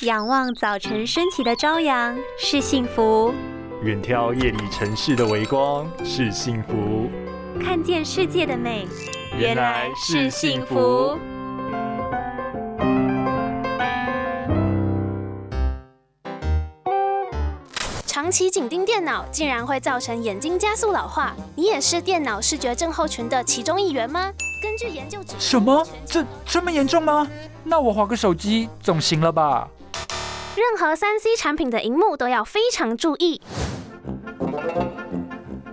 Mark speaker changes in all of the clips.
Speaker 1: 仰望早晨升起的朝阳是幸福，
Speaker 2: 远眺夜里城市的微光是幸福，
Speaker 1: 看见世界的美
Speaker 2: 原来是幸福。
Speaker 3: 长期紧盯电脑竟然会造成眼睛加速老化，你也是电脑视觉症候群的其中一员吗？根据研究指出，
Speaker 4: 什么？这这么严重吗？那我划个手机总行了吧？
Speaker 3: 任何三 C 产品的荧幕都要非常注意。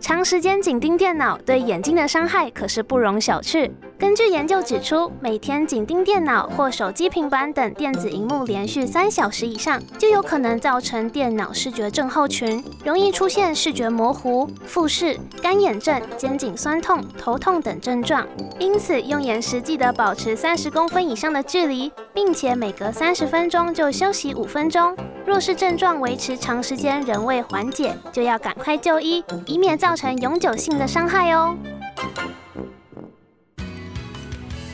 Speaker 3: 长时间紧盯电脑对眼睛的伤害可是不容小觑。根据研究指出，每天紧盯电脑或手机、平板等电子荧幕连续三小时以上，就有可能造成电脑视觉症候群，容易出现视觉模糊、复视、干眼症、肩颈酸痛、头痛等症状。因此，用眼时记得保持三十公分以上的距离，并且每隔三十分钟就休息五分钟。若是症状维持长时间仍未缓解，就要赶快就医，以免造成永久性的伤害哦。